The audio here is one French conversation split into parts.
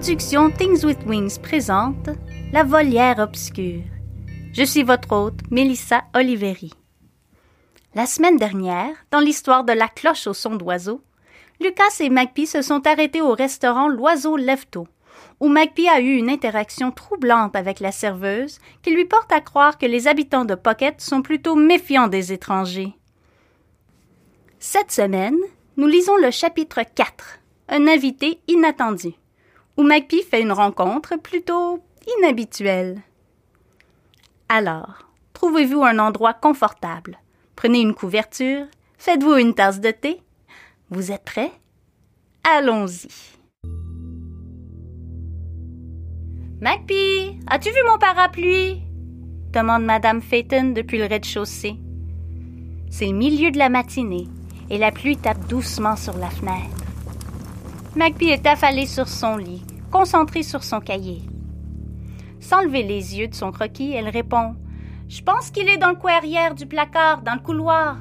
Les productions Things with Wings présentent La volière obscure. Je suis votre hôte, Melissa Oliveri. La semaine dernière, dans l'histoire de la cloche au son d'oiseau, Lucas et Magpie se sont arrêtés au restaurant L'Oiseau Lève-Tôt, où Magpie a eu une interaction troublante avec la serveuse qui lui porte à croire que les habitants de Pocket sont plutôt méfiants des étrangers. Cette semaine, nous lisons le chapitre 4, Un invité inattendu, où Magpie fait une rencontre plutôt inhabituelle. Alors, trouvez-vous un endroit confortable, prenez une couverture, faites-vous une tasse de thé. Vous êtes prêts? Allons-y. Magpie, as-tu vu mon parapluie? demande Madame Phaeton depuis le rez-de-chaussée. C'est le milieu de la matinée et la pluie tape doucement sur la fenêtre. Magpie est affalée sur son lit, concentrée sur son cahier. Sans lever les yeux de son croquis, elle répond Je pense qu'il est dans le coin du placard, dans le couloir.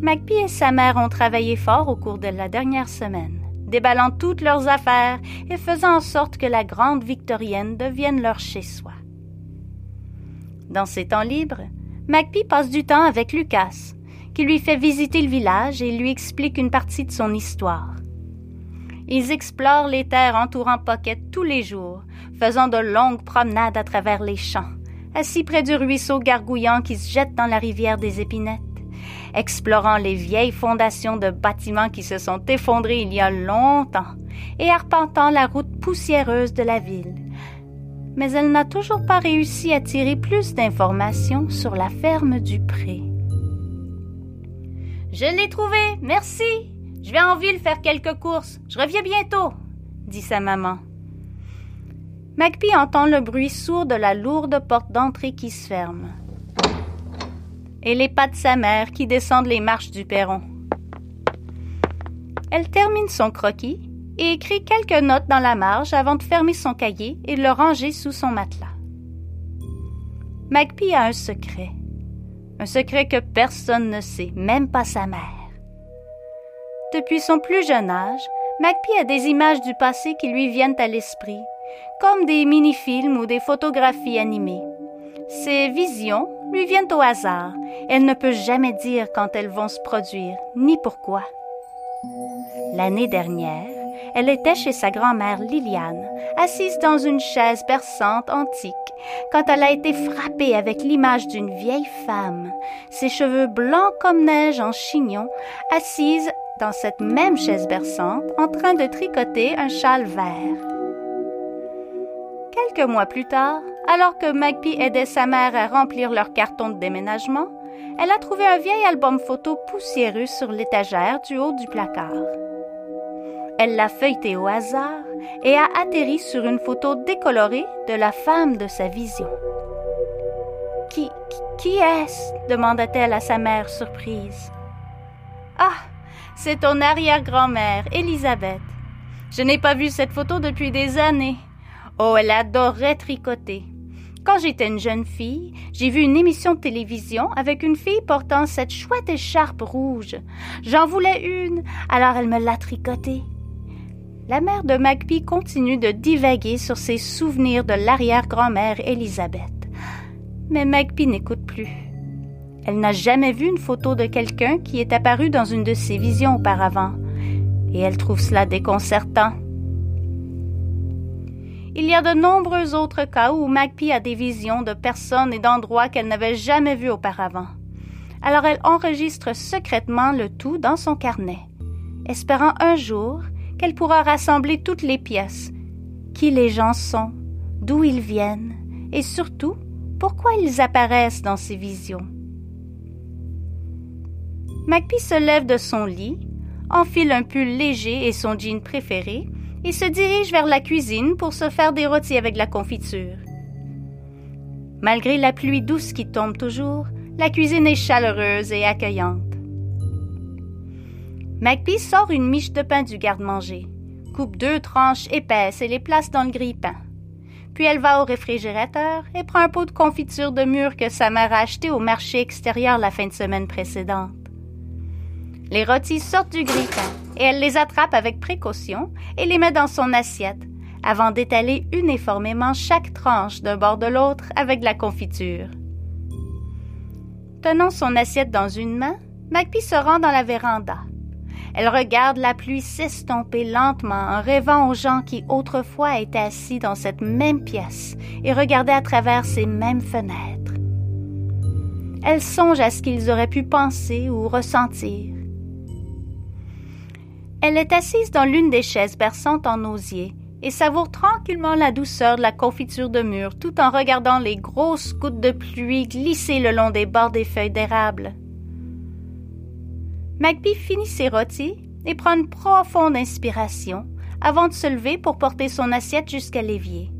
Magpie et sa mère ont travaillé fort au cours de la dernière semaine déballant toutes leurs affaires et faisant en sorte que la grande victorienne devienne leur chez-soi. Dans ses temps libres, Magpie passe du temps avec Lucas, qui lui fait visiter le village et lui explique une partie de son histoire. Ils explorent les terres entourant Pocket tous les jours, faisant de longues promenades à travers les champs, assis près du ruisseau gargouillant qui se jette dans la rivière des épinettes explorant les vieilles fondations de bâtiments qui se sont effondrés il y a longtemps et arpentant la route poussiéreuse de la ville. Mais elle n'a toujours pas réussi à tirer plus d'informations sur la ferme du pré. Je l'ai trouvé, merci. Je vais en ville faire quelques courses. Je reviens bientôt, dit sa maman. Magpie entend le bruit sourd de la lourde porte d'entrée qui se ferme et les pas de sa mère qui descendent les marches du perron. Elle termine son croquis et écrit quelques notes dans la marge avant de fermer son cahier et de le ranger sous son matelas. Magpie a un secret. Un secret que personne ne sait, même pas sa mère. Depuis son plus jeune âge, Magpie a des images du passé qui lui viennent à l'esprit, comme des mini-films ou des photographies animées. Ces visions lui viennent au hasard. Elle ne peut jamais dire quand elles vont se produire, ni pourquoi. L'année dernière, elle était chez sa grand-mère Liliane, assise dans une chaise berçante antique, quand elle a été frappée avec l'image d'une vieille femme, ses cheveux blancs comme neige en chignon, assise dans cette même chaise berçante, en train de tricoter un châle vert. Quelques mois plus tard, alors que Magpie aidait sa mère à remplir leur carton de déménagement, elle a trouvé un vieil album photo poussiéreux sur l'étagère du haut du placard. Elle l'a feuilleté au hasard et a atterri sur une photo décolorée de la femme de sa vision. Qui, qui, est-ce? demanda-t-elle à sa mère surprise. Ah, c'est ton arrière-grand-mère, Elisabeth. Je n'ai pas vu cette photo depuis des années. Oh, elle adorait tricoter. Quand j'étais une jeune fille, j'ai vu une émission de télévision avec une fille portant cette chouette écharpe rouge. J'en voulais une, alors elle me l'a tricotée. La mère de Magpie continue de divaguer sur ses souvenirs de l'arrière-grand-mère Elisabeth. Mais Magpie n'écoute plus. Elle n'a jamais vu une photo de quelqu'un qui est apparu dans une de ses visions auparavant, et elle trouve cela déconcertant. Il y a de nombreux autres cas où Magpie a des visions de personnes et d'endroits qu'elle n'avait jamais vus auparavant. Alors elle enregistre secrètement le tout dans son carnet, espérant un jour qu'elle pourra rassembler toutes les pièces, qui les gens sont, d'où ils viennent, et surtout pourquoi ils apparaissent dans ses visions. Magpie se lève de son lit, enfile un pull léger et son jean préféré, il se dirige vers la cuisine pour se faire des rôtis avec la confiture. Malgré la pluie douce qui tombe toujours, la cuisine est chaleureuse et accueillante. Magpie sort une miche de pain du garde-manger, coupe deux tranches épaisses et les place dans le grille-pain. Puis elle va au réfrigérateur et prend un pot de confiture de mûre que sa mère a acheté au marché extérieur la fin de semaine précédente. Les rôtis sortent du grille-pain et elle les attrape avec précaution et les met dans son assiette avant d'étaler uniformément chaque tranche d'un bord de l'autre avec la confiture. Tenant son assiette dans une main, Magpie se rend dans la véranda. Elle regarde la pluie s'estomper lentement en rêvant aux gens qui autrefois étaient assis dans cette même pièce et regardaient à travers ces mêmes fenêtres. Elle songe à ce qu'ils auraient pu penser ou ressentir. Elle est assise dans l'une des chaises berçantes en osier et savoure tranquillement la douceur de la confiture de mûre tout en regardant les grosses gouttes de pluie glisser le long des bords des feuilles d'érable. Magpie finit ses rôtis et prend une profonde inspiration avant de se lever pour porter son assiette jusqu'à l'évier.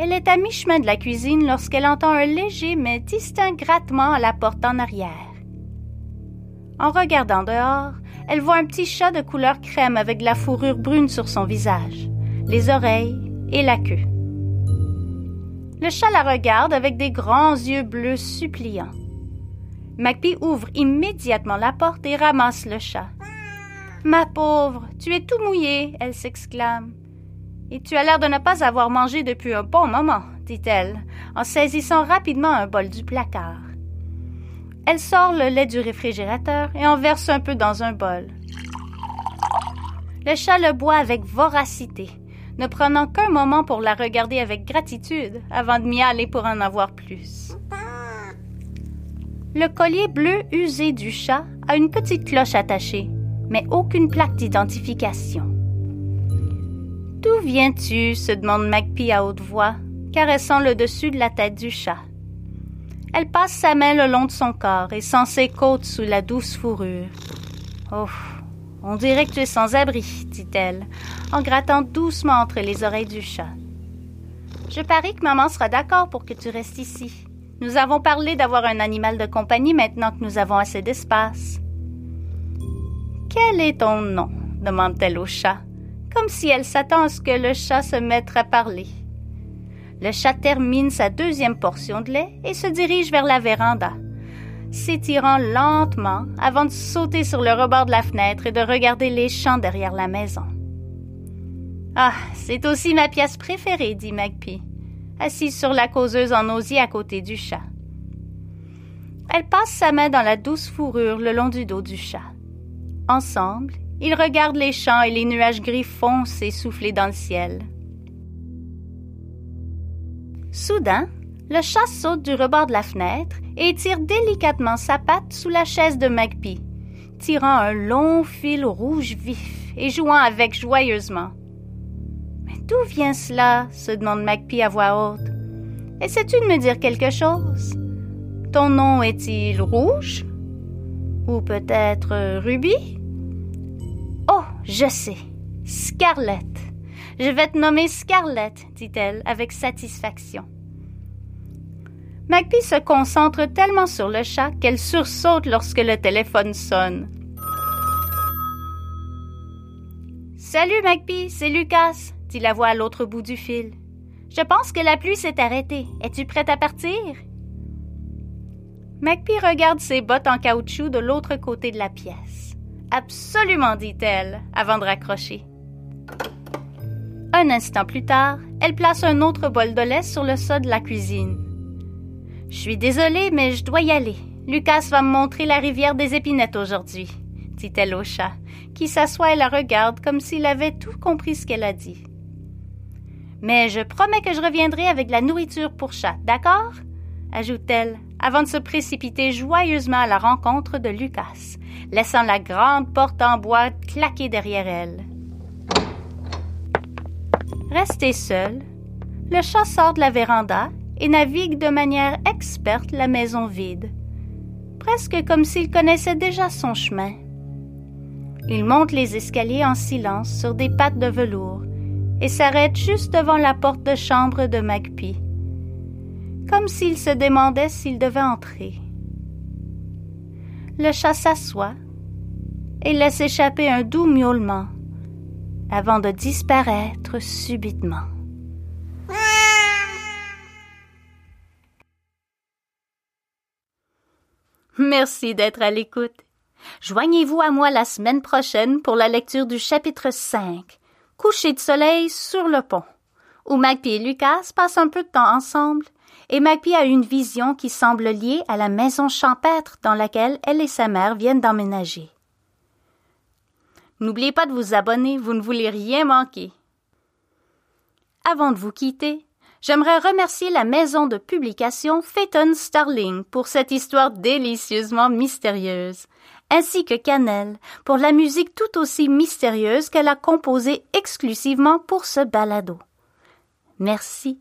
Elle est à mi-chemin de la cuisine lorsqu'elle entend un léger mais distinct grattement à la porte en arrière. En regardant dehors, elle voit un petit chat de couleur crème avec la fourrure brune sur son visage, les oreilles et la queue. Le chat la regarde avec des grands yeux bleus suppliants. Magpie ouvre immédiatement la porte et ramasse le chat. Ma pauvre, tu es tout mouillé, elle s'exclame. Et tu as l'air de ne pas avoir mangé depuis un bon moment, dit-elle, en saisissant rapidement un bol du placard. Elle sort le lait du réfrigérateur et en verse un peu dans un bol. Le chat le boit avec voracité, ne prenant qu'un moment pour la regarder avec gratitude avant de miauler pour en avoir plus. Le collier bleu usé du chat a une petite cloche attachée, mais aucune plaque d'identification. D'où viens-tu? se demande Magpie à haute voix, caressant le dessus de la tête du chat. Elle passe sa main le long de son corps et sent ses côtes sous la douce fourrure. Oh, on dirait que tu es sans abri, dit-elle, en grattant doucement entre les oreilles du chat. Je parie que maman sera d'accord pour que tu restes ici. Nous avons parlé d'avoir un animal de compagnie maintenant que nous avons assez d'espace. Quel est ton nom? demande-t-elle au chat, comme si elle s'attend à ce que le chat se mette à parler. Le chat termine sa deuxième portion de lait et se dirige vers la véranda, s'étirant lentement avant de sauter sur le rebord de la fenêtre et de regarder les champs derrière la maison. Ah, c'est aussi ma pièce préférée, dit Magpie, assise sur la causeuse en osier à côté du chat. Elle passe sa main dans la douce fourrure le long du dos du chat. Ensemble, ils regardent les champs et les nuages gris foncés souffler dans le ciel. Soudain, le chat saute du rebord de la fenêtre et tire délicatement sa patte sous la chaise de Magpie, tirant un long fil rouge vif et jouant avec joyeusement. Mais d'où vient cela? se demande Magpie à voix haute. Essaies-tu de me dire quelque chose? Ton nom est-il rouge Ou peut-être Ruby Oh, je sais. Scarlett. Je vais te nommer Scarlett, dit-elle avec satisfaction. Magpie se concentre tellement sur le chat qu'elle sursaute lorsque le téléphone sonne. Salut Magpie, c'est Lucas, dit la voix à l'autre bout du fil. Je pense que la pluie s'est arrêtée. Es-tu prête à partir? Magpie regarde ses bottes en caoutchouc de l'autre côté de la pièce. Absolument, dit-elle, avant de raccrocher. Un instant plus tard, elle place un autre bol de lait sur le sol de la cuisine. Je suis désolée, mais je dois y aller. Lucas va me montrer la rivière des épinettes aujourd'hui, dit-elle au chat, qui s'assoit et la regarde comme s'il avait tout compris ce qu'elle a dit. Mais je promets que je reviendrai avec la nourriture pour chat, d'accord? ajoute-t-elle, avant de se précipiter joyeusement à la rencontre de Lucas, laissant la grande porte en bois claquer derrière elle. Resté seul, le chat sort de la véranda et navigue de manière experte la maison vide, presque comme s'il connaissait déjà son chemin. Il monte les escaliers en silence sur des pattes de velours et s'arrête juste devant la porte de chambre de Magpie, comme s'il se demandait s'il devait entrer. Le chat s'assoit et laisse échapper un doux miaulement avant de disparaître subitement. Merci d'être à l'écoute. Joignez-vous à moi la semaine prochaine pour la lecture du chapitre 5, Coucher de soleil sur le pont, où Magpie et Lucas passent un peu de temps ensemble, et Magpie a une vision qui semble liée à la maison champêtre dans laquelle elle et sa mère viennent d'emménager. N'oubliez pas de vous abonner, vous ne voulez rien manquer. Avant de vous quitter, j'aimerais remercier la maison de publication Phaeton Starling pour cette histoire délicieusement mystérieuse, ainsi que Cannelle pour la musique tout aussi mystérieuse qu'elle a composée exclusivement pour ce balado. Merci.